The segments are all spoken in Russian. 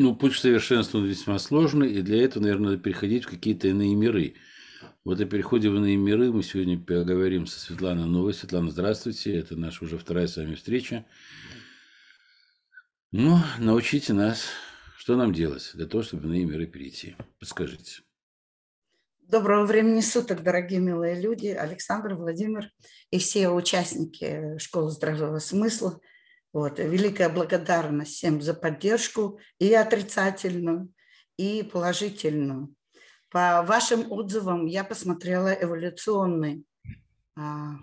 Ну, путь к весьма сложный, и для этого, наверное, надо переходить в какие-то иные миры. Вот о переходе в иные миры мы сегодня поговорим со Светланой Новой. Светлана, здравствуйте. Это наша уже вторая с вами встреча. Ну, научите нас, что нам делать для того, чтобы в иные миры перейти. Подскажите. Доброго времени суток, дорогие милые люди, Александр, Владимир и все участники школы здравого смысла – вот. Великая благодарность всем за поддержку и отрицательную, и положительную. По вашим отзывам я посмотрела эволюционный, а,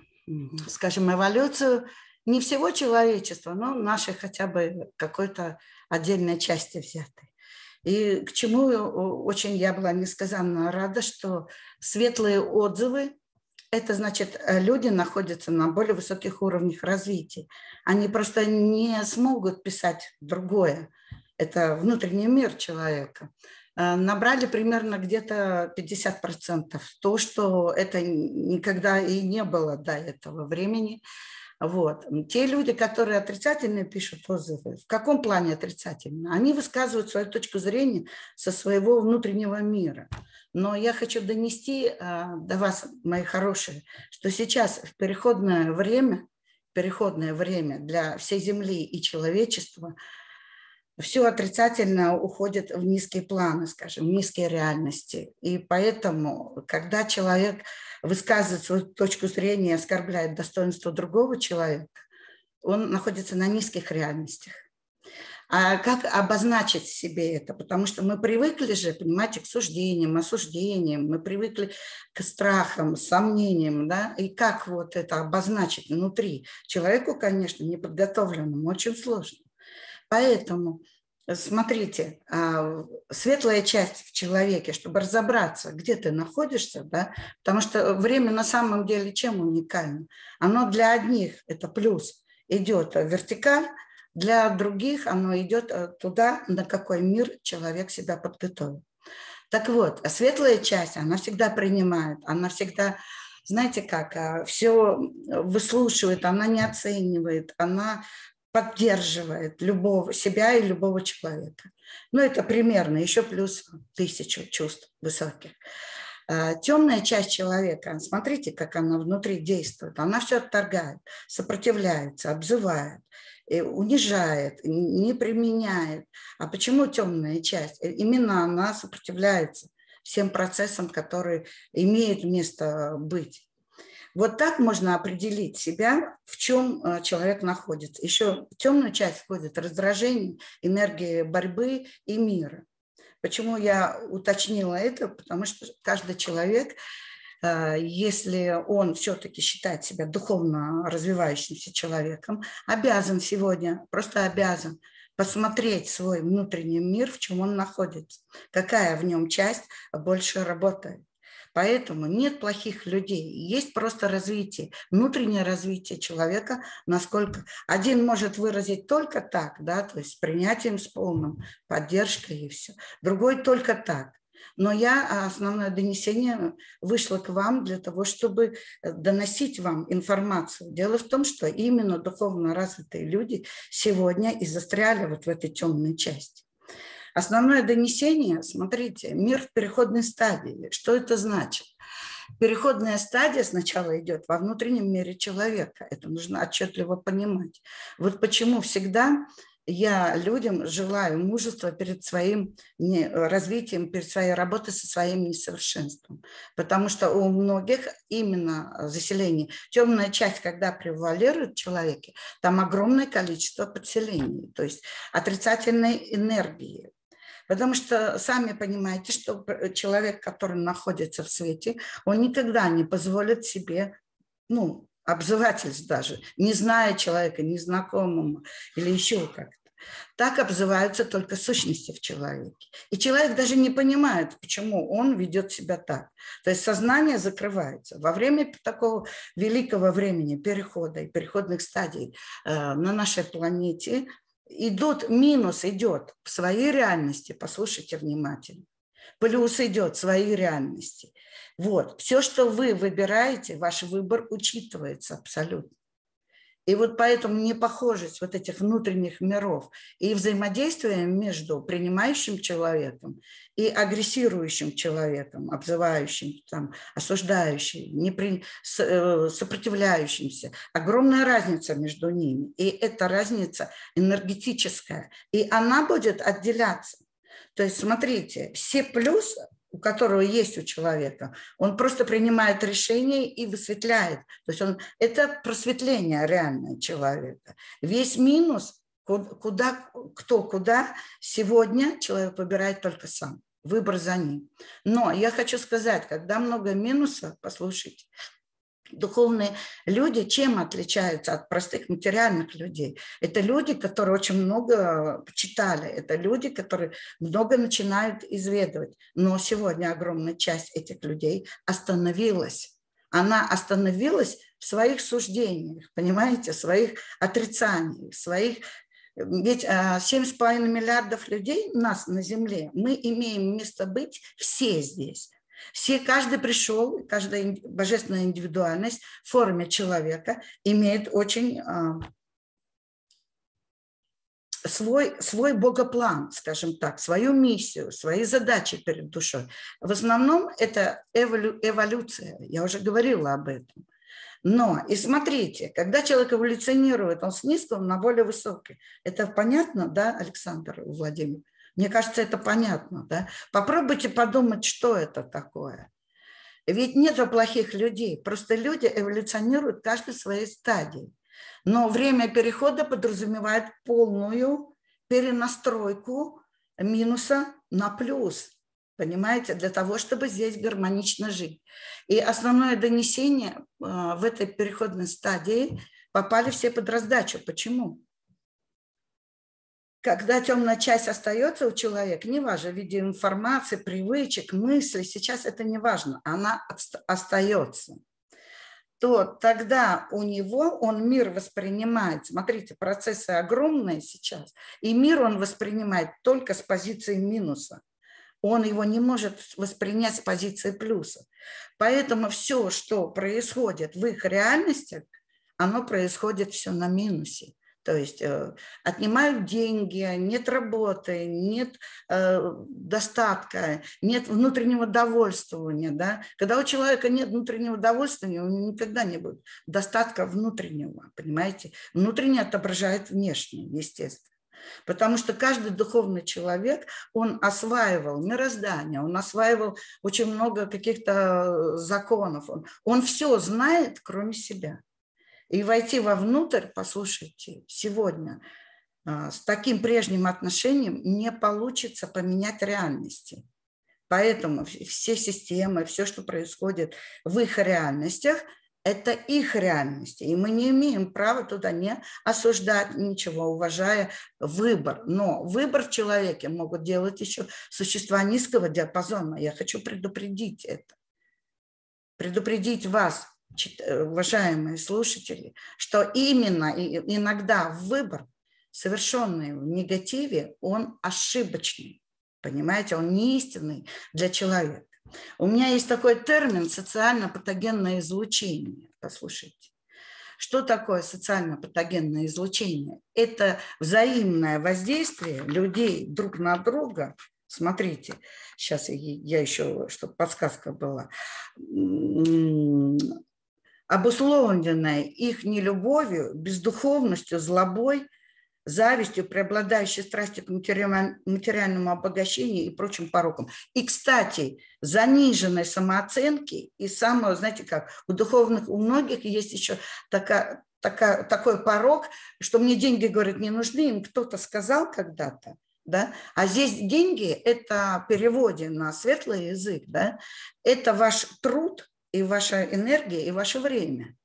скажем, эволюцию не всего человечества, но нашей хотя бы какой-то отдельной части взятой. И к чему очень я была несказанно рада, что светлые отзывы это значит, э, люди находятся на более высоких уровнях развития. Они просто не смогут писать другое. Это внутренний мир человека. Э, набрали примерно где-то 50%. То, что это никогда и не было до этого времени. Вот. Те люди, которые отрицательно пишут отзывы, в каком плане отрицательно? Они высказывают свою точку зрения со своего внутреннего мира. Но я хочу донести а, до вас, мои хорошие, что сейчас в переходное время, переходное время для всей Земли и человечества, все отрицательно уходит в низкие планы, скажем, в низкие реальности. И поэтому, когда человек высказывает свою точку зрения, оскорбляет достоинство другого человека, он находится на низких реальностях. А как обозначить себе это? Потому что мы привыкли же, понимаете, к суждениям, осуждениям, мы привыкли к страхам, сомнениям, да, и как вот это обозначить внутри? Человеку, конечно, неподготовленному очень сложно. Поэтому смотрите, а, светлая часть в человеке, чтобы разобраться, где ты находишься, да, потому что время на самом деле чем уникально? Оно для одних, это плюс, идет вертикаль, для других оно идет э, туда, на какой мир человек себя подготовил. Так вот, светлая часть, она всегда принимает, она всегда, знаете как, э, все выслушивает, она не оценивает, она поддерживает любого себя и любого человека. Ну, это примерно, еще плюс тысячу чувств высоких. А, Темная часть человека, смотрите, как она внутри действует, она все отторгает, сопротивляется, обзывает, унижает, не применяет. А почему темная часть? Э, именно она сопротивляется всем процессам, которые имеют место быть. Вот так можно определить себя, в чем э, человек находится. Еще в темную часть входит раздражение, энергия борьбы и мира. Почему я уточнила это? Потому что каждый человек, э, если он все-таки считает себя духовно развивающимся человеком, обязан сегодня, просто обязан посмотреть свой внутренний мир, в чем он находится, какая в нем часть больше работает. Поэтому нет плохих людей, есть просто развитие, внутреннее развитие человека, насколько один может выразить только так, да, то есть принятием с полным, поддержкой и все, другой только так. Но я а, основное донесение вышло к вам для того, чтобы э, доносить вам информацию. Дело в том, что именно духовно развитые люди сегодня и застряли вот в этой темной части. Основное донесение, смотрите, мир в переходной стадии. Что это значит? Переходная стадия сначала идет во внутреннем мире человека. Это нужно отчетливо понимать. Вот почему всегда я людям желаю мужества перед своим развитием, перед своей работой со своим несовершенством. Потому что у многих именно заселение, темная часть, когда превалирует в человеке, там огромное количество подселений, то есть отрицательной энергии, Потому что сами понимаете, что человек, который находится в свете, он никогда не позволит себе, ну, обзывательств даже, не зная человека, незнакомому или еще как-то. Так обзываются только сущности в человеке. И человек даже не понимает, почему он ведет себя так. То есть сознание закрывается. Во время такого великого времени перехода и переходных стадий э, на нашей планете идут, минус идет в своей реальности, послушайте внимательно, плюс идет в своей реальности. Вот, все, что вы выбираете, ваш выбор учитывается абсолютно. И вот поэтому непохожесть вот этих внутренних миров и взаимодействие между принимающим человеком и агрессирующим человеком, обзывающим, там, осуждающим, непри... Э, сопротивляющимся. Огромная разница между ними. И эта разница энергетическая. И она будет отделяться. То есть, смотрите, все плюсы у которого есть у человека, он просто принимает решение и высветляет. То есть он, это просветление реальное человека. Весь минус, куда, кто куда, сегодня человек выбирает только сам. Выбор за ним. Но я хочу сказать, когда много минусов, послушайте, Духовные люди чем отличаются от простых материальных людей? Это люди, которые очень много читали, это люди, которые много начинают изведывать. Но сегодня огромная часть этих людей остановилась. Она остановилась в своих суждениях, понимаете, в своих отрицаниях, в своих ведь 7,5 а, миллиардов людей у нас на Земле, мы имеем место быть все здесь. Все, каждый пришел, каждая божественная индивидуальность в форме человека имеет очень а, свой, свой богоплан, скажем так, свою миссию, свои задачи перед душой. В основном это эволю, эволюция, я уже говорила об этом. Но, и смотрите, когда человек эволюционирует, он с низкого на более высокий. Это понятно, да, Александр Владимир? Мне кажется, это понятно. Да? Попробуйте подумать, что это такое. Ведь нет плохих людей, просто люди эволюционируют каждой своей стадии. Но время перехода подразумевает полную перенастройку минуса на плюс. Понимаете, для того, чтобы здесь гармонично жить. И основное донесение а, в этой переходной стадии попали все под раздачу. Почему? Когда темная часть остается у человека, неважно, в виде информации, привычек, мыслей, сейчас это не важно, она остается, то тогда у него он мир воспринимает, смотрите, процессы огромные сейчас, и мир он воспринимает только с позиции минуса. Он его не может воспринять с позиции плюса. Поэтому все, что происходит в их реальностях, оно происходит все на минусе. То есть э, отнимают деньги, нет работы, нет э, достатка, нет внутреннего довольствования. Да? Когда у человека нет внутреннего довольствования, у него никогда не будет достатка внутреннего, понимаете? Внутреннее отображает внешнее, естественно. Потому что каждый духовный человек, он осваивал мироздание, он осваивал очень много каких-то законов. Он, он все знает, кроме себя и войти вовнутрь, послушайте, сегодня а, с таким прежним отношением не получится поменять реальности. Поэтому все системы, все, что происходит в их реальностях, это их реальности. И мы не имеем права туда не осуждать ничего, уважая выбор. Но выбор в человеке могут делать еще существа низкого диапазона. Я хочу предупредить это. Предупредить вас, уважаемые слушатели, что именно иногда выбор, совершенный в негативе, он ошибочный. Понимаете, он не истинный для человека. У меня есть такой термин социально-патогенное излучение. Послушайте. Что такое социально-патогенное излучение? Это взаимное воздействие людей друг на друга. Смотрите, сейчас я еще, чтобы подсказка была обусловленное их нелюбовью, бездуховностью, злобой, завистью, преобладающей страстью к материальному обогащению и прочим порокам. И, кстати, заниженной самооценки и самого, знаете как, у духовных, у многих есть еще такая, такая, такой порог, что мне деньги, говорят, не нужны, им кто-то сказал когда-то, да? А здесь деньги – это переводе на светлый язык, да? это ваш труд, и ваша энергия, и ваше время.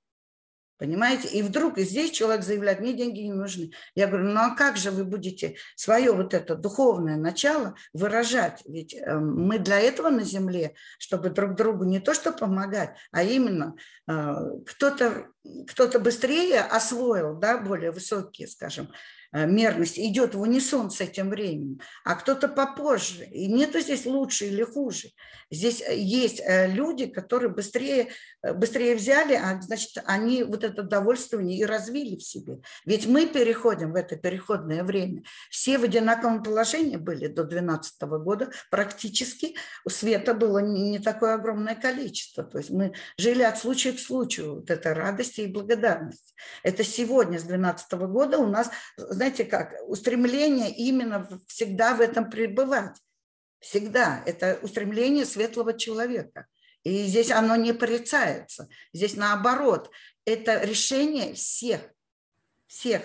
Понимаете? И вдруг и здесь человек заявляет, мне деньги не нужны. Я говорю, ну а как же вы будете свое вот это духовное начало выражать? Ведь э, мы для этого на земле, чтобы друг другу не то что помогать, а именно э, кто-то кто быстрее освоил, да, более высокие, скажем, мерность идет в унисон с этим временем, а кто-то попозже. И нету здесь лучше или хуже. Здесь э, есть э, люди, которые быстрее, быстрее взяли, а значит, они вот это довольствование и развили в себе. Ведь мы переходим в это переходное время. Все в одинаковом положении были до 2012 года. Практически у света было не, такое огромное количество. То есть мы жили от случая к случаю. Вот это радости и благодарность. Это сегодня, с 2012 года, у нас, знаете как, устремление именно всегда в этом пребывать. Всегда. Это устремление светлого человека – и здесь оно не порицается. Здесь наоборот. Это решение всех, всех,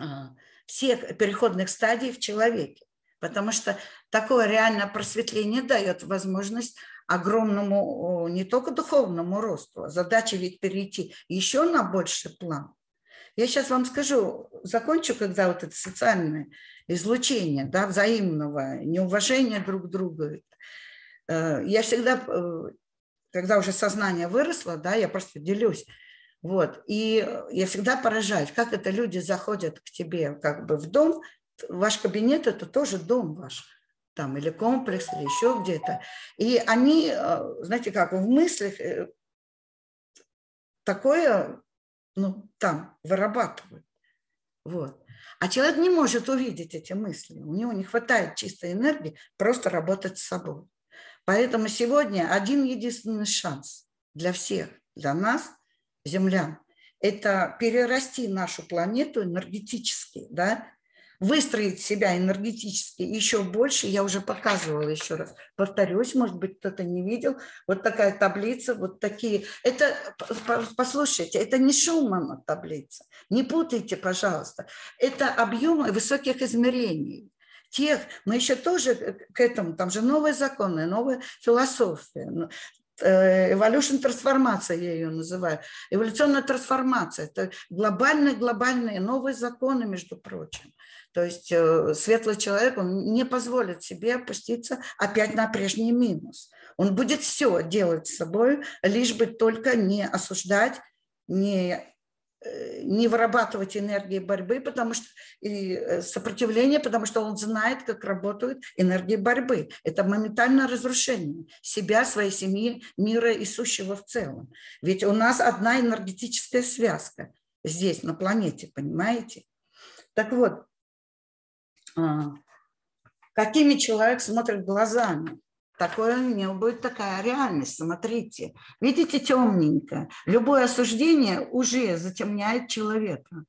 а, всех переходных стадий в человеке. Потому что такое реальное просветление дает возможность огромному не только духовному росту, а задача ведь перейти еще на больший план. Я сейчас вам скажу, закончу, когда вот это социальное излучение, да, взаимного неуважения друг к другу, Э, я всегда, э, когда уже сознание выросло, да, я просто делюсь, вот, и я всегда поражаюсь, как это люди заходят к тебе как бы в дом, ваш кабинет – это тоже дом ваш, там, или комплекс, или еще где-то. И они, э, знаете как, в мыслях такое, ну, там, вырабатывают. Вот. А человек не может увидеть эти мысли. У него не хватает чистой энергии просто работать с собой. Поэтому сегодня один единственный шанс для всех, для нас, землян, это перерасти нашу планету энергетически, да, выстроить себя энергетически еще больше. Я уже показывала еще раз. Повторюсь, может быть, кто-то не видел. Вот такая таблица, вот такие. Это, послушайте, это не Шумана таблица. Не путайте, пожалуйста. Это объемы высоких измерений тех, мы еще тоже к этому, там же новые законы, новая философия, ну, э, evolution трансформация, я ее называю. Эволюционная трансформация – это глобальные-глобальные новые законы, между прочим. То есть э, светлый человек, он не позволит себе опуститься опять на прежний минус. Он будет все делать с собой, лишь бы только не осуждать, не не вырабатывать энергии борьбы, потому что и э, сопротивление, потому что он знает, как работают энергии борьбы. Это моментальное разрушение себя, своей семьи, мира и сущего в целом. Ведь у нас одна энергетическая связка здесь, на планете, понимаете? Так вот, а, какими человек смотрит глазами? Такое у него будет такая реальность. Смотрите, видите, темненько. Любое осуждение уже затемняет человека.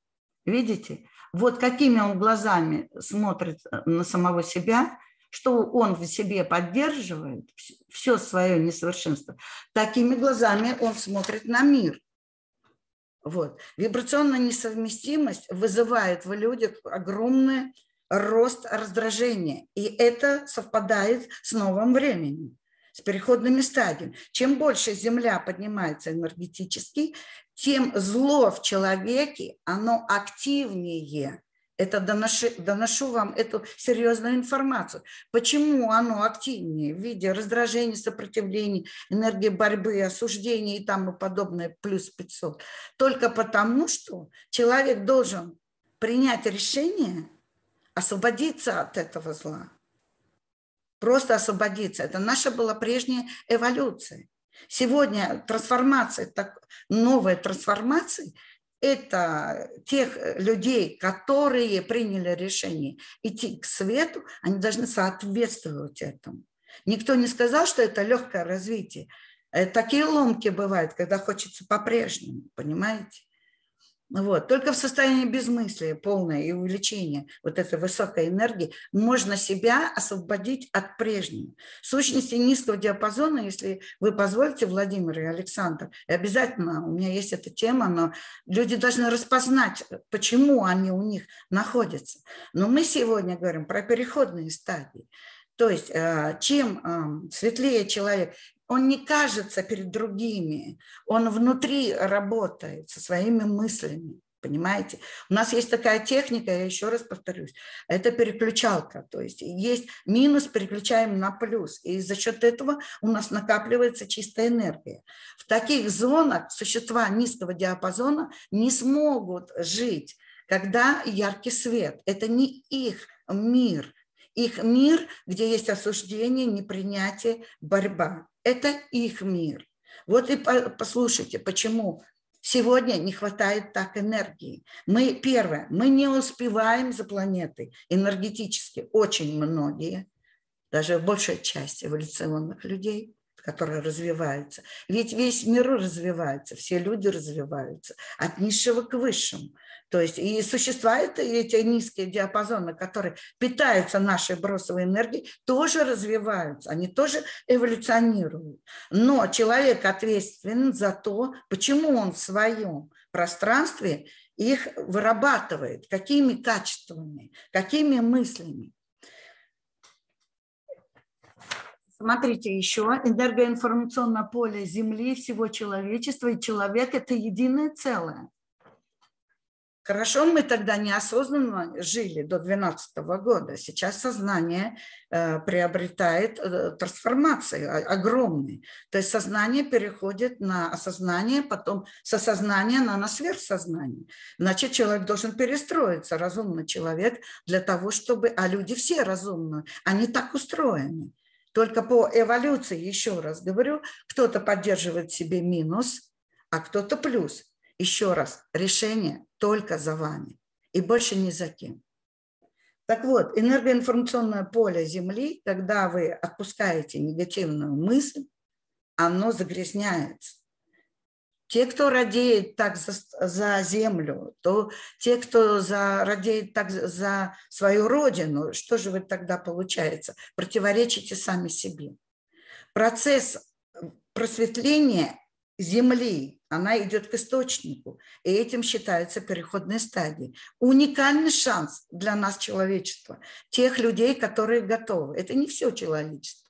Видите? Вот какими он глазами смотрит э, на самого себя, что он в себе поддерживает, все свое несовершенство, такими глазами он смотрит на мир. Вот. Вибрационная несовместимость вызывает в людях огромное рост раздражения. И это совпадает с новым временем, с переходными стадиями. Чем больше Земля поднимается энергетически, тем зло в человеке, оно активнее. Это доношу, доношу вам эту серьезную информацию. Почему оно активнее в виде раздражения, сопротивления, энергии борьбы, осуждения и тому подобное, плюс 500? Только потому, что человек должен принять решение освободиться от этого зла. Просто освободиться. Это наша была прежняя эволюция. Сегодня трансформация, так, новая трансформация – это тех людей, которые приняли решение идти к свету, они должны соответствовать этому. Никто не сказал, что это легкое развитие. Э, такие ломки бывают, когда хочется по-прежнему, понимаете? Вот. Только в состоянии безмыслия, полное и увеличения вот этой высокой энергии можно себя освободить от прежнего. Сущности низкого диапазона, если вы позволите, Владимир и Александр, и обязательно, у меня есть эта тема, но люди должны распознать, почему они у них находятся. Но мы сегодня говорим про переходные стадии. То есть э, чем светлее человек, он не кажется перед другими, он внутри работает со своими мыслями. Понимаете? У нас есть такая техника, я еще раз повторюсь, это переключалка. То есть есть минус, переключаем на плюс. И за счет этого у нас накапливается чистая энергия. В таких зонах существа низкого диапазона не смогут жить, когда яркий свет. Это не их мир. Их мир, где есть осуждение, непринятие, борьба. Это их мир. Вот и послушайте, почему Сегодня не хватает так энергии. Мы, первое, мы не успеваем за планетой энергетически, очень многие, даже большая часть эволюционных людей, которые развиваются. Ведь весь мир развивается, все люди развиваются от низшего к высшему. То есть и существуют эти низкие диапазоны, которые питаются нашей бросовой энергией, тоже развиваются, они тоже эволюционируют. Но человек ответственен за то, почему он в своем пространстве их вырабатывает, какими качествами, какими мыслями. Смотрите еще, энергоинформационное поле Земли, всего человечества, и человек – это единое целое. Хорошо, мы тогда неосознанно жили до 2012 года. Сейчас сознание э, приобретает э, трансформацию огромную. То есть сознание переходит на осознание, потом с осознания на, на сверхсознание. Значит, человек должен перестроиться, разумный человек, для того, чтобы... А люди все разумные, они так устроены. Только по эволюции, еще раз говорю, кто-то поддерживает себе минус, а кто-то плюс. Еще раз, решение только за вами и больше ни за кем. Так вот, энергоинформационное поле Земли, когда вы отпускаете негативную мысль, оно загрязняется. Те, кто радеет так за, за землю, то те, кто за, радеет так за свою родину, что же вы тогда получается? Противоречите сами себе. Процесс просветления Земли, она идет к источнику, и этим считается переходной стадией. Уникальный шанс для нас, человечества, тех людей, которые готовы. Это не все человечество.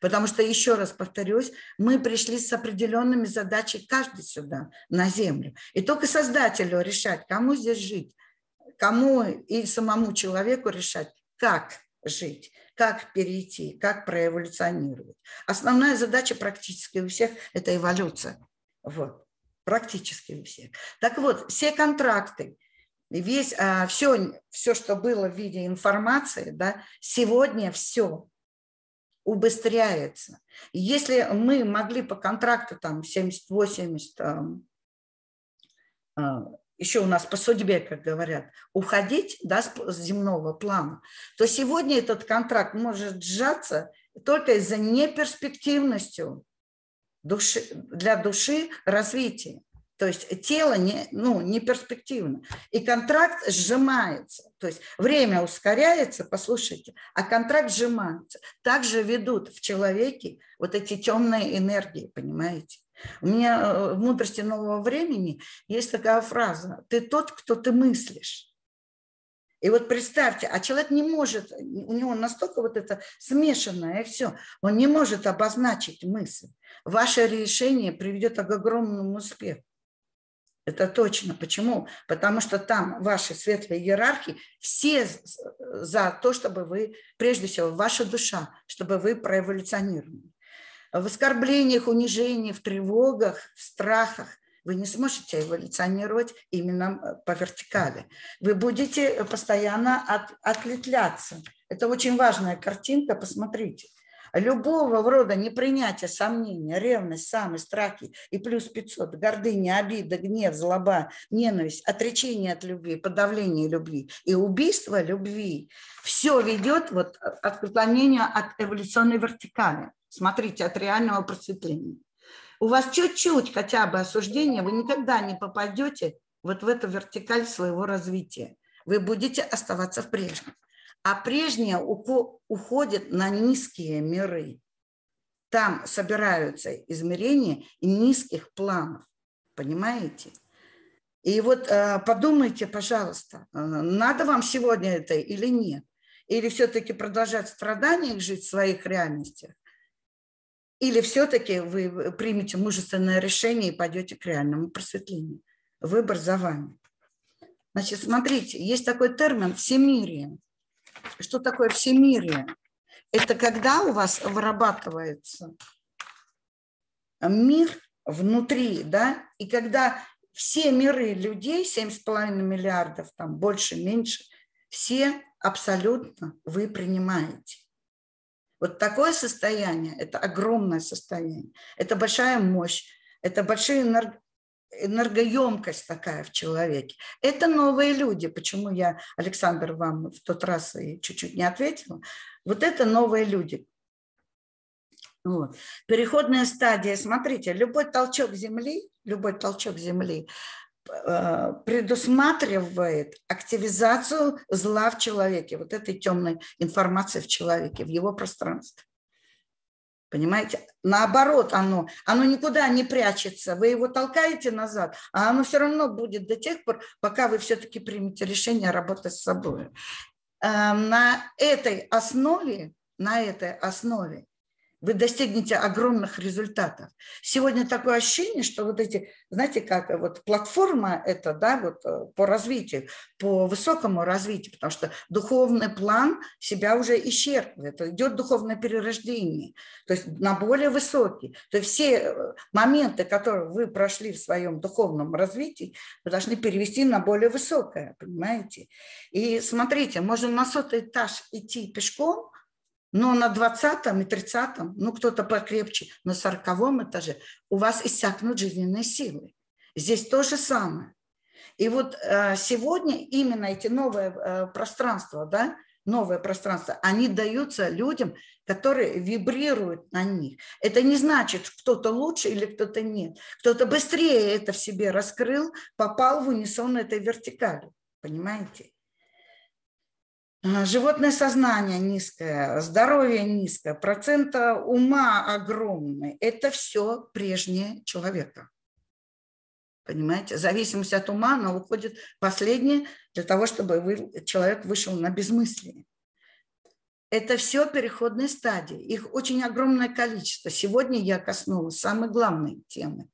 Потому что, еще раз повторюсь, мы пришли с определенными задачами, каждый сюда, на Землю. И только Создателю решать, кому здесь жить, кому и самому человеку решать, как жить, как перейти, как проэволюционировать. Основная задача практически у всех – это эволюция. Вот. Практически у всех. Так вот, все контракты, весь, а, все, все, что было в виде информации, да, сегодня все убыстряется. Если мы могли по контракту там 70-80, а, еще у нас по судьбе, как говорят, уходить да, с земного плана, то сегодня этот контракт может сжаться только из-за неперспективностью души, для души развития. То есть тело не, ну, не перспективно. И контракт сжимается. То есть время ускоряется, послушайте, а контракт сжимается. Также ведут в человеке вот эти темные энергии, понимаете? У меня э, в мудрости нового времени есть такая фраза «ты тот, кто ты мыслишь». И вот представьте, а человек не может, у него настолько вот это смешанное, и все, он не может обозначить мысль. Ваше решение приведет к огромному успеху. Это точно. Почему? Потому что там ваши светлые иерархии все за то, чтобы вы, прежде всего, ваша душа, чтобы вы проэволюционировали. В оскорблениях, унижениях, в тревогах, в страхах вы не сможете эволюционировать именно по вертикали. Вы будете постоянно от, отлетляться. Это очень важная картинка, посмотрите любого рода непринятие, сомнения, ревность, самые страхи и плюс 500, гордыня, обида, гнев, злоба, ненависть, отречение от любви, подавление любви и убийство любви, все ведет вот от отклонения от эволюционной вертикали. Смотрите, от реального просветления. У вас чуть-чуть хотя бы осуждения, вы никогда не попадете вот в эту вертикаль своего развития. Вы будете оставаться в прежнем а прежнее уходит на низкие миры. Там собираются измерения низких планов. Понимаете? И вот э, подумайте, пожалуйста, э, надо вам сегодня это или нет? Или все-таки продолжать в страданиях жить в своих реальностях? Или все-таки вы примете мужественное решение и пойдете к реальному просветлению? Выбор за вами. Значит, смотрите, есть такой термин «всемирие». Что такое всемирие? Это когда у вас вырабатывается мир внутри, да, и когда все миры людей, 7,5 миллиардов, там больше, меньше, все абсолютно вы принимаете. Вот такое состояние, это огромное состояние, это большая мощь, это энерг... энергоемкость такая в человеке. Это новые люди. Почему я, Александр, вам в тот раз и чуть-чуть не ответила? Вот это новые люди. Вот. Переходная стадия. Смотрите, любой толчок Земли, любой толчок Земли предусматривает активизацию зла в человеке, вот этой темной информации в человеке, в его пространстве. Понимаете? Наоборот, оно, оно никуда не прячется. Вы его толкаете назад, а оно все равно будет до тех пор, пока вы все-таки примете решение работать с собой. Э, на этой основе, на этой основе вы достигнете огромных результатов. Сегодня такое ощущение, что вот эти, знаете, как вот платформа это, да, вот э, по развитию, по высокому развитию, потому что духовный план себя уже исчерпывает, идет духовное перерождение, то есть на более высокий. То есть все э, моменты, которые вы прошли в своем духовном развитии, вы должны перевести на более высокое, понимаете? И смотрите, можно на сотый этаж идти пешком, но на 20 и 30, ну кто-то покрепче, на 40 этаже у вас иссякнут жизненные силы. Здесь то же самое. И вот э, сегодня именно эти новые э, пространства, да, новое пространство, они даются людям, которые вибрируют на них. Это не значит, кто-то лучше или кто-то нет. Кто-то быстрее это в себе раскрыл, попал в унисон этой вертикали. Понимаете? Животное сознание низкое, здоровье низкое, процента ума огромный. Это все прежнее человека. Понимаете? Зависимость от ума, она уходит последнее для того, чтобы вы, человек вышел на безмыслие. Это все переходные стадии. Их очень огромное количество. Сегодня я коснулась самой главной темы.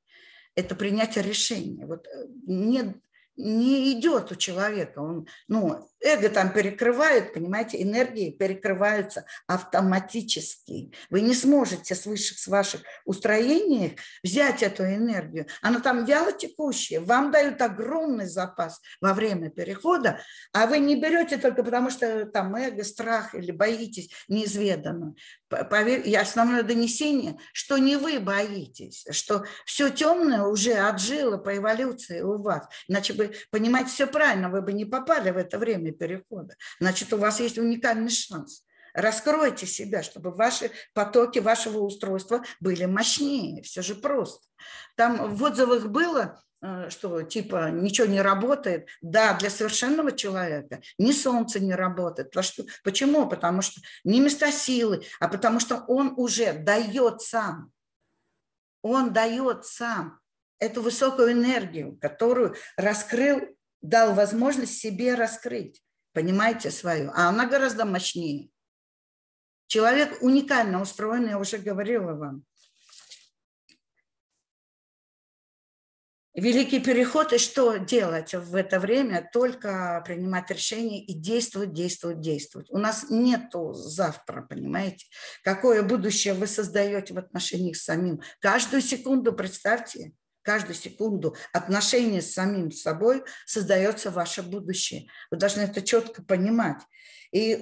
Это принятие решения. Вот э, нет не идет у человека. Он, ну, эго там перекрывает, понимаете, энергии перекрываются автоматически. Вы не сможете с высших, с ваших устроений взять эту энергию. Она там вяло текущая. Вам дают огромный запас во время перехода, а вы не берете только потому, что там эго, страх или боитесь неизведанного. Поверь, основное донесение, что не вы боитесь, что все темное уже отжило по эволюции у вас. Иначе бы понимаете все правильно, вы бы не попали в это время перехода. Значит, у вас есть уникальный шанс. Раскройте себя, чтобы ваши потоки вашего устройства были мощнее. Все же просто. Там в отзывах было, э, что типа ничего не работает. Да, для совершенного человека ни солнце не работает. Почему? Потому что не места силы, а потому что он уже дает сам. Он дает сам эту высокую энергию, которую раскрыл, дал возможность себе раскрыть, понимаете, свою. А она гораздо мощнее. Человек уникально устроен, я уже говорила вам. Великий переход, и что делать в это время? Только принимать решения и действовать, действовать, действовать. У нас нету завтра, понимаете? Какое будущее вы создаете в отношениях с самим? Каждую секунду представьте, каждую секунду отношения с самим собой создается ваше будущее. Вы должны это четко понимать. И,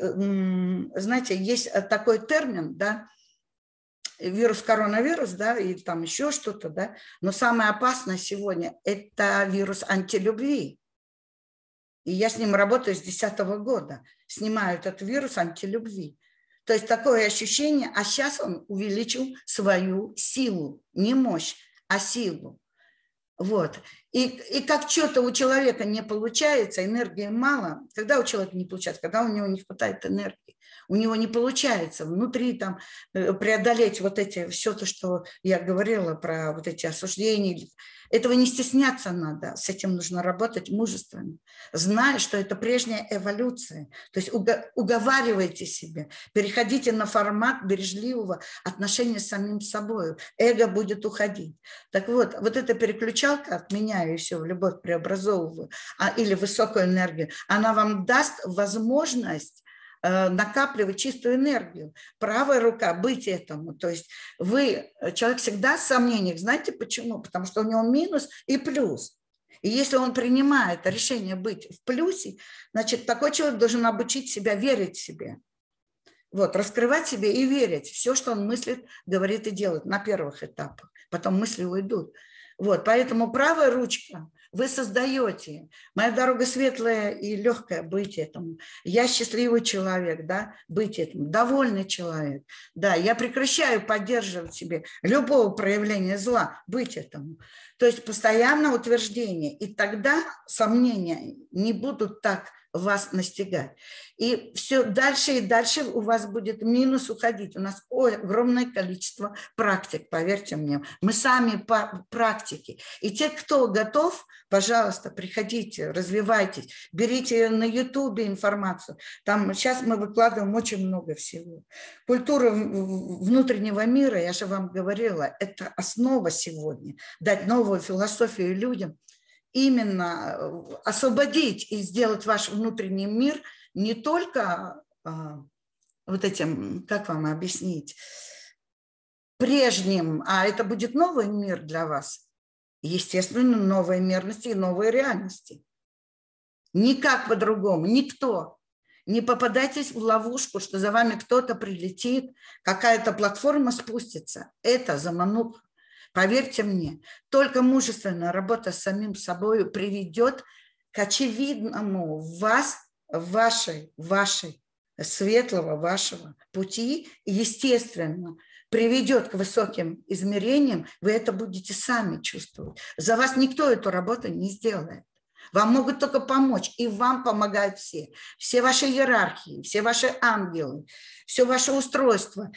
знаете, есть такой термин, да, вирус коронавирус, да, и там еще что-то, да, но самое опасное сегодня – это вирус антилюбви. И я с ним работаю с 2010 года, снимаю этот вирус антилюбви. То есть такое ощущение, а сейчас он увеличил свою силу, не мощь, а силу. Вот. И, и как что-то у человека не получается, энергии мало, когда у человека не получается, когда у него не хватает энергии, у него не получается внутри там э, преодолеть вот эти, все то, что я говорила про вот эти осуждения, этого не стесняться надо, с этим нужно работать мужественно, зная, что это прежняя эволюция. То есть уговаривайте себя, переходите на формат бережливого отношения с самим собой. Эго будет уходить. Так вот, вот эта переключалка, отменяю все, в любовь преобразовываю, а, или высокую энергию, она вам даст возможность Э, накапливать чистую энергию. Правая рука – быть этому. То есть вы, э, человек всегда в сомнениях. Знаете почему? Потому что у него минус и плюс. И если он принимает решение быть в плюсе, значит, такой человек должен обучить себя верить себе. Вот, раскрывать себе и верить. Все, что он мыслит, говорит и делает на первых этапах. Потом мысли уйдут. Вот, поэтому правая ручка вы создаете. Моя дорога светлая и легкая, быть этому. Я счастливый человек, да, быть этому. Довольный человек, да. Я прекращаю поддерживать себе любого проявления зла, быть этому. То есть постоянно утверждение. И тогда сомнения не будут так вас настигать. И все дальше и дальше у вас будет минус уходить. У нас огромное количество практик, поверьте мне. Мы сами практики. И те, кто готов, пожалуйста, приходите, развивайтесь, берите на ютубе информацию. Там сейчас мы выкладываем очень много всего. Культура внутреннего мира, я же вам говорила, это основа сегодня. Дать новую философию людям – именно э, освободить и сделать ваш внутренний мир не только а, вот этим, как вам объяснить, прежним, а это будет новый мир для вас. Естественно, новые мерности и новые реальности. Никак по-другому, никто. Не попадайтесь в ловушку, что за вами кто-то прилетит, какая-то платформа спустится. Это замануха. Поверьте мне, только мужественная работа с самим собой приведет к очевидному в вас, вашей, вашей светлого вашего пути, естественно, приведет к высоким измерениям, вы это будете сами чувствовать. За вас никто эту работу не сделает. Вам могут только помочь, и вам помогают все. Все ваши иерархии, все ваши ангелы, все ваше устройство.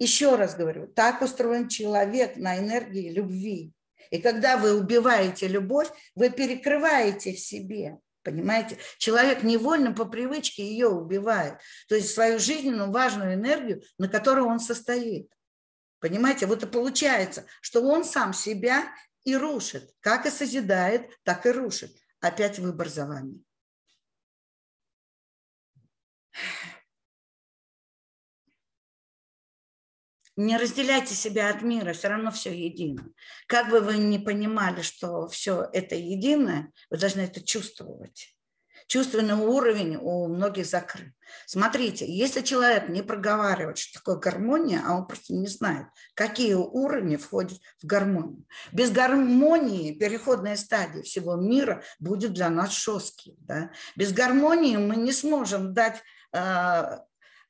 Еще раз говорю, так устроен человек на энергии любви. И когда вы убиваете любовь, вы перекрываете в себе. Понимаете? Человек невольно по привычке ее убивает. То есть свою жизненную важную энергию, на которой он состоит. Понимаете? Вот и получается, что он сам себя и рушит. Как и созидает, так и рушит. Опять выбор за вами. Не разделяйте себя от мира, все равно все едино. Как бы вы ни понимали, что все это единое, вы должны это чувствовать. Чувственный уровень у многих закрыт. Смотрите, если человек не проговаривает, что такое гармония, а он просто не знает, какие уровни входят в гармонию. Без гармонии переходная стадия всего мира будет для нас жесткой. Да? Без гармонии мы не сможем дать а,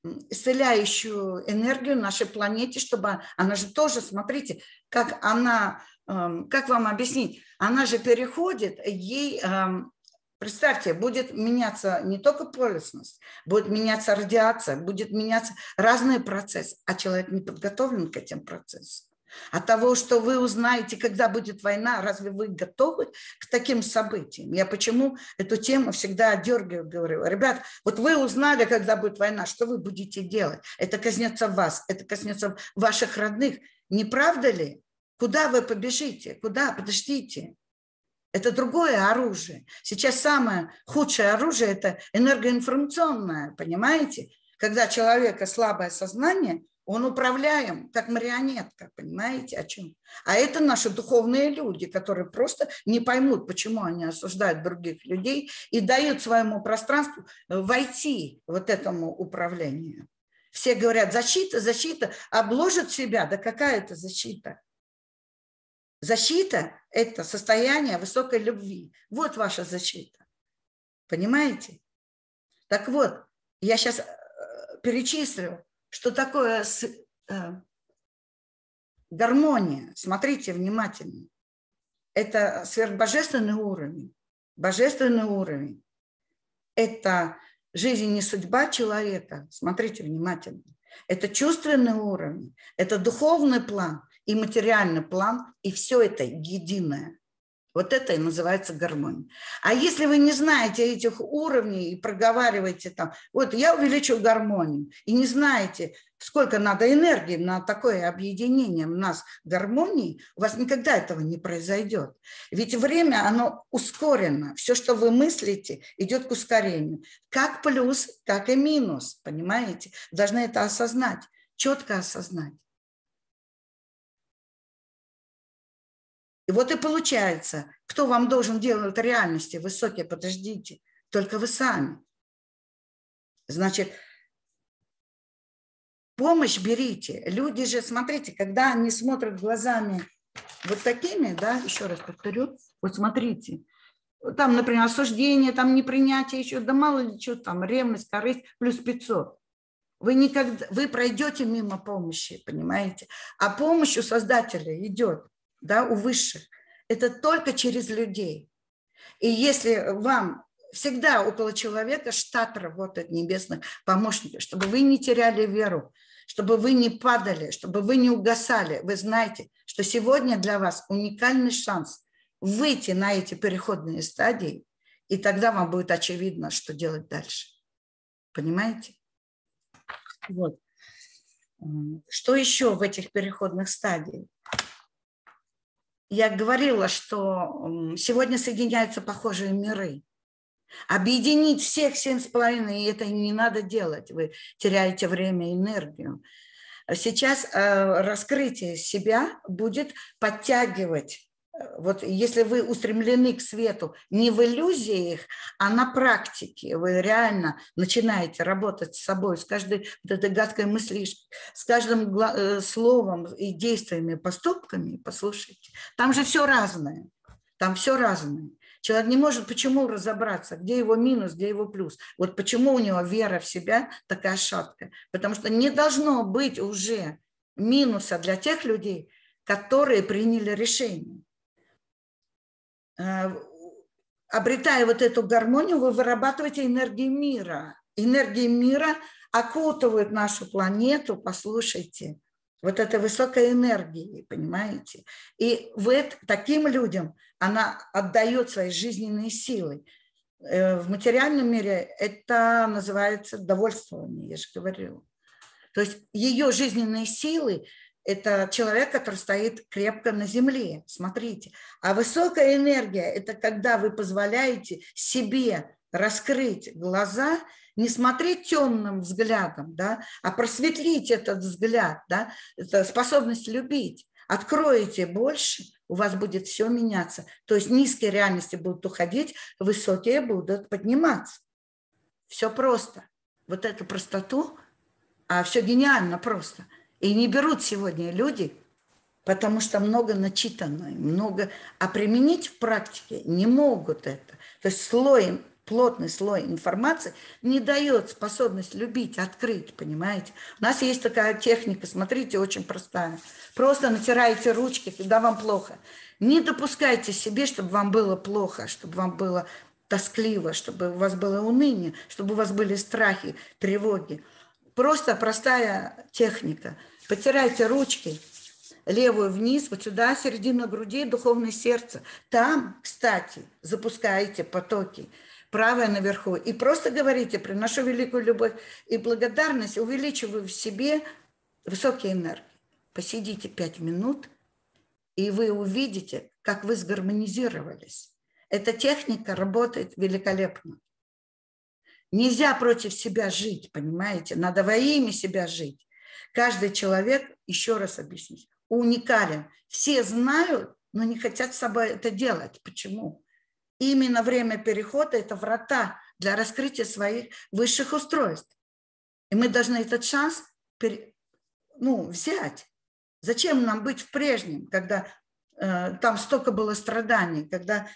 исцеляющую энергию нашей планете, чтобы она же тоже, смотрите, как она, эм, как вам объяснить, она же переходит, ей, эм, представьте, будет меняться не только полюсность, будет меняться радиация, будет меняться разные процессы, а человек не подготовлен к этим процессам. От того, что вы узнаете, когда будет война, разве вы готовы к таким событиям? Я почему эту тему всегда дергаю, говорю, ребят, вот вы узнали, когда будет война, что вы будете делать? Это коснется вас, это коснется ваших родных. Не правда ли? Куда вы побежите? Куда? Подождите. Это другое оружие. Сейчас самое худшее оружие – это энергоинформационное, понимаете? Когда человека слабое сознание, он управляем, как марионетка, понимаете, о чем? А это наши духовные люди, которые просто не поймут, почему они осуждают других людей и дают своему пространству э, войти вот этому управлению. Все говорят, защита, защита, обложат себя. Да какая это защита? Защита – это состояние высокой любви. Вот ваша защита. Понимаете? Так вот, я сейчас э, перечислю что такое с, э, гармония. Смотрите внимательно. Это сверхбожественный уровень. Божественный уровень. Это жизнь и судьба человека. Смотрите внимательно. Это чувственный уровень, это духовный план и материальный план, и все это единое. Вот это и называется гармония. А если вы не знаете этих уровней и проговариваете там, вот я увеличил гармонию, и не знаете, сколько надо энергии на такое объединение у нас гармонии, у вас никогда этого не произойдет. Ведь время, оно ускорено. Все, что вы мыслите, идет к ускорению. Как плюс, так и минус, понимаете? Должны это осознать, четко осознать. И вот и получается, кто вам должен делать реальности высокие, подождите, только вы сами. Значит, помощь берите. Люди же, смотрите, когда они смотрят глазами вот такими, да, еще раз повторю, вот смотрите, там, например, осуждение, там непринятие еще, да мало ли что там, ревность, корысть, плюс 500. Вы никогда, вы пройдете мимо помощи, понимаете? А помощь у Создателя идет, да, у высших. Это только через людей. И если вам всегда около человека штат работает небесных помощников, чтобы вы не теряли веру, чтобы вы не падали, чтобы вы не угасали. Вы знаете, что сегодня для вас уникальный шанс выйти на эти переходные стадии, и тогда вам будет очевидно, что делать дальше. Понимаете? Вот. Что еще в этих переходных стадиях? Я говорила, что сегодня соединяются похожие миры. Объединить всех семь с половиной, и это не надо делать. Вы теряете время и энергию. Сейчас э, раскрытие себя будет подтягивать вот если вы устремлены к свету не в иллюзиях, а на практике, вы реально начинаете работать с собой, с каждой вот этой гадкой мыслишкой, с каждым э, словом и действиями, поступками, послушайте, там же все разное, там все разное. Человек не может почему разобраться, где его минус, где его плюс. Вот почему у него вера в себя такая шаткая. Потому что не должно быть уже минуса для тех людей, которые приняли решение. Э, обретая вот эту гармонию, вы вырабатываете энергии мира. Энергии мира окутывают нашу планету, послушайте, вот этой высокой энергии, понимаете? И вы, таким людям она отдает свои жизненные силы. Э, в материальном мире это называется довольствование, я же говорила. То есть ее жизненные силы это человек, который стоит крепко на земле, смотрите. А высокая энергия – это когда вы позволяете себе раскрыть глаза, не смотреть темным взглядом, да, а просветлить этот взгляд, да, это способность любить. Откроете больше, у вас будет все меняться. То есть низкие реальности будут уходить, высокие будут подниматься. Все просто. Вот эту простоту, а все гениально просто – и не берут сегодня люди, потому что много начитано, много, а применить в практике не могут это. То есть слой, плотный слой информации не дает способность любить, открыть, понимаете? У нас есть такая техника, смотрите, очень простая. Просто натираете ручки, когда вам плохо. Не допускайте себе, чтобы вам было плохо, чтобы вам было тоскливо, чтобы у вас было уныние, чтобы у вас были страхи, тревоги. Просто простая техника – Потирайте ручки, левую вниз, вот сюда, середина груди, духовное сердце. Там, кстати, запускаете потоки. Правая наверху. И просто говорите, приношу великую любовь и благодарность, увеличиваю в себе высокие энергии. Посидите пять минут, и вы увидите, как вы сгармонизировались. Эта техника работает великолепно. Нельзя против себя жить, понимаете? Надо во имя себя жить. Каждый человек, еще раз объяснить, уникален. Все знают, но не хотят с собой это делать. Почему? Именно время перехода – это врата для раскрытия своих высших устройств. И мы должны этот шанс ну, взять. Зачем нам быть в прежнем, когда э, там столько было страданий, когда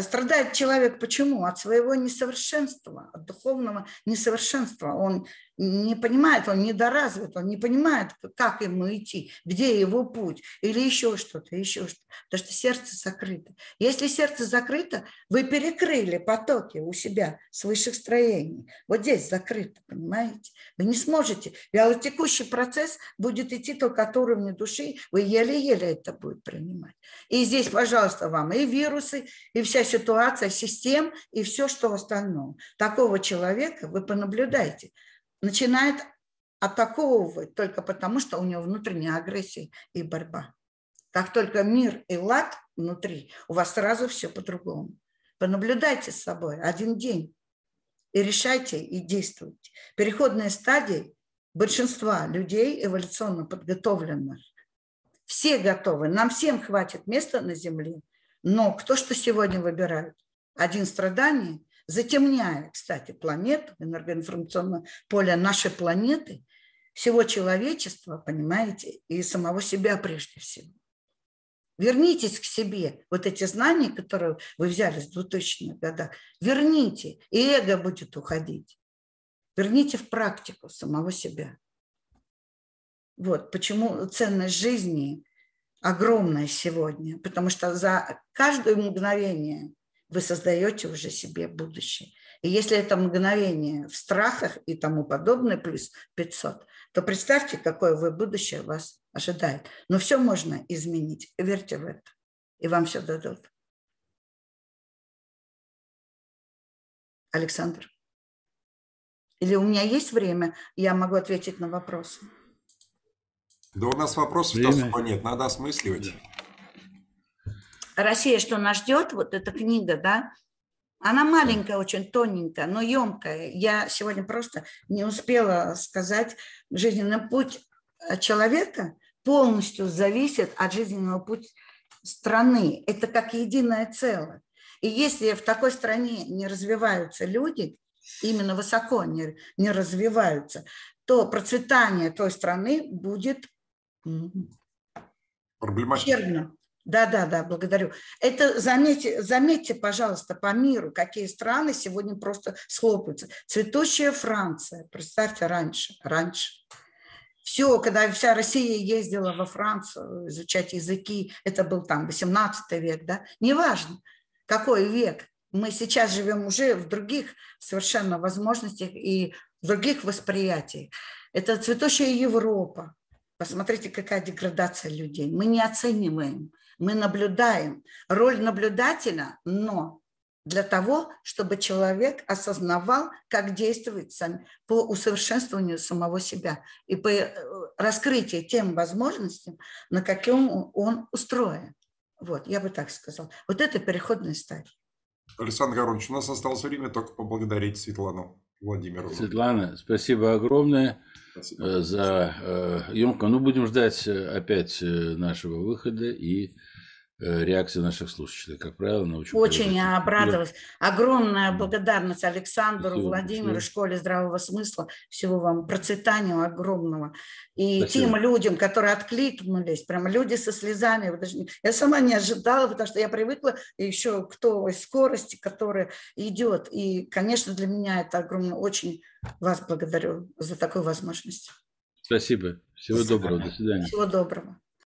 страдает человек почему? От своего несовершенства, от духовного несовершенства. Он не понимает, он недоразвит, он не понимает, как ему идти, где его путь, или еще что-то, еще что-то. Потому что сердце закрыто. Если сердце закрыто, вы перекрыли потоки у себя с высших строений. Вот здесь закрыто, понимаете? Вы не сможете. Вялотекущий процесс будет идти только от уровня души, вы еле-еле это будет принимать. И здесь, пожалуйста, вам и вирусы, и вся ситуация систем и все, что остальное. Такого человека вы понаблюдайте. Начинает атаковывать только потому, что у него внутренняя агрессия и борьба. Как только мир и лад внутри, у вас сразу все по-другому. Понаблюдайте с собой один день и решайте и действуйте. Переходные стадии большинства людей эволюционно подготовленных. Все готовы, нам всем хватит места на Земле – но кто что сегодня выбирает? Один страдание затемняет, кстати, планету, энергоинформационное поле нашей планеты, всего человечества, понимаете, и самого себя прежде всего. Вернитесь к себе. Вот эти знания, которые вы взяли с 2000-х годов, верните, и эго будет уходить. Верните в практику самого себя. Вот почему ценность жизни огромная сегодня, потому что за каждое мгновение вы создаете уже себе будущее. И если это мгновение в страхах и тому подобное, плюс 500, то представьте, какое вы будущее вас ожидает. Но все можно изменить. Верьте в это. И вам все дадут. Александр. Или у меня есть время, я могу ответить на вопросы. Да у нас вопросов особо нет, надо осмысливать. Россия, что нас ждет, вот эта книга, да, она маленькая, очень тоненькая, но емкая. Я сегодня просто не успела сказать, жизненный путь человека полностью зависит от жизненного пути страны. Это как единое целое. И если в такой стране не развиваются люди, именно высоко не, не развиваются, то процветание той страны будет Проблематично. Да, да, да, благодарю. Это заметьте, заметьте, пожалуйста, по миру, какие страны сегодня просто схлопываются. Цветущая Франция, представьте, раньше, раньше. Все, когда вся Россия ездила во Францию изучать языки, это был там 18 век, да, неважно, какой век. Мы сейчас живем уже в других совершенно возможностях и в других восприятиях. Это цветущая Европа, Посмотрите, какая деградация людей. Мы не оцениваем, мы наблюдаем. Роль наблюдателя, но для того, чтобы человек осознавал, как действовать сам, по усовершенствованию самого себя и по э, раскрытию тем возможностям, на каком он устроен. Вот, я бы так сказал. Вот это переходная стадия. Александр Горович, у нас осталось время только поблагодарить Светлану Владимировну. Светлана, спасибо огромное. Спасибо. за емко. Э, ну, будем ждать э, опять э, нашего выхода и Э, реакции наших слушателей, как правило, на очень Очень обрадовалась. Огромная благодарность Александру, Спасибо. Владимиру, школе здравого смысла. Всего вам процветания огромного. И Спасибо. тем людям, которые откликнулись, прямо люди со слезами. Я сама не ожидала, потому что я привыкла еще к той скорости, которая идет. И, конечно, для меня это огромно. Очень вас благодарю за такую возможность. Спасибо. Всего Спасибо. доброго. До свидания. Всего доброго.